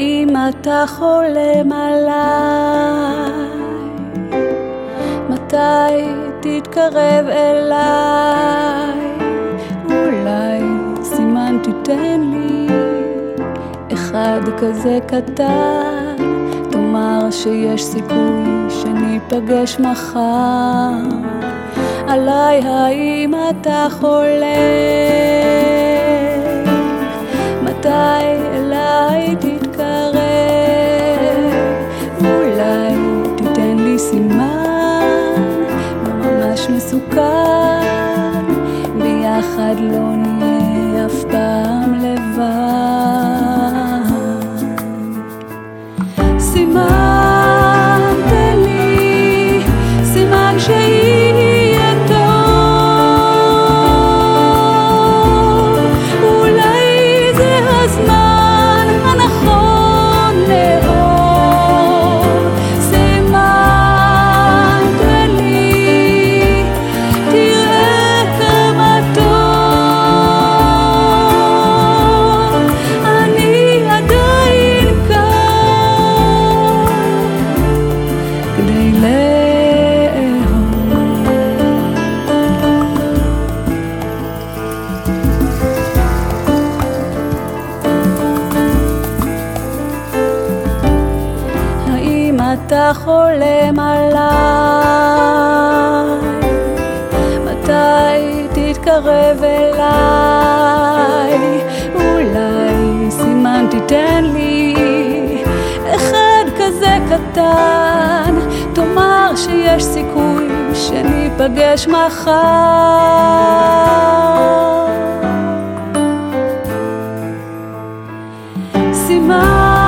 האם אתה חולם עליי? מתי תתקרב אליי? אולי סימן תיתן לי אחד כזה קטן, תאמר שיש סיכוי שניפגש מחר. עליי האם אתה חולם? מסוכן, ביחד לא נהיה אף פעם לבד. אתה חולם עליי? מתי תתקרב אליי? אולי סימן תיתן לי אחד כזה קטן, תאמר שיש סיכוי שניפגש מחר. סימן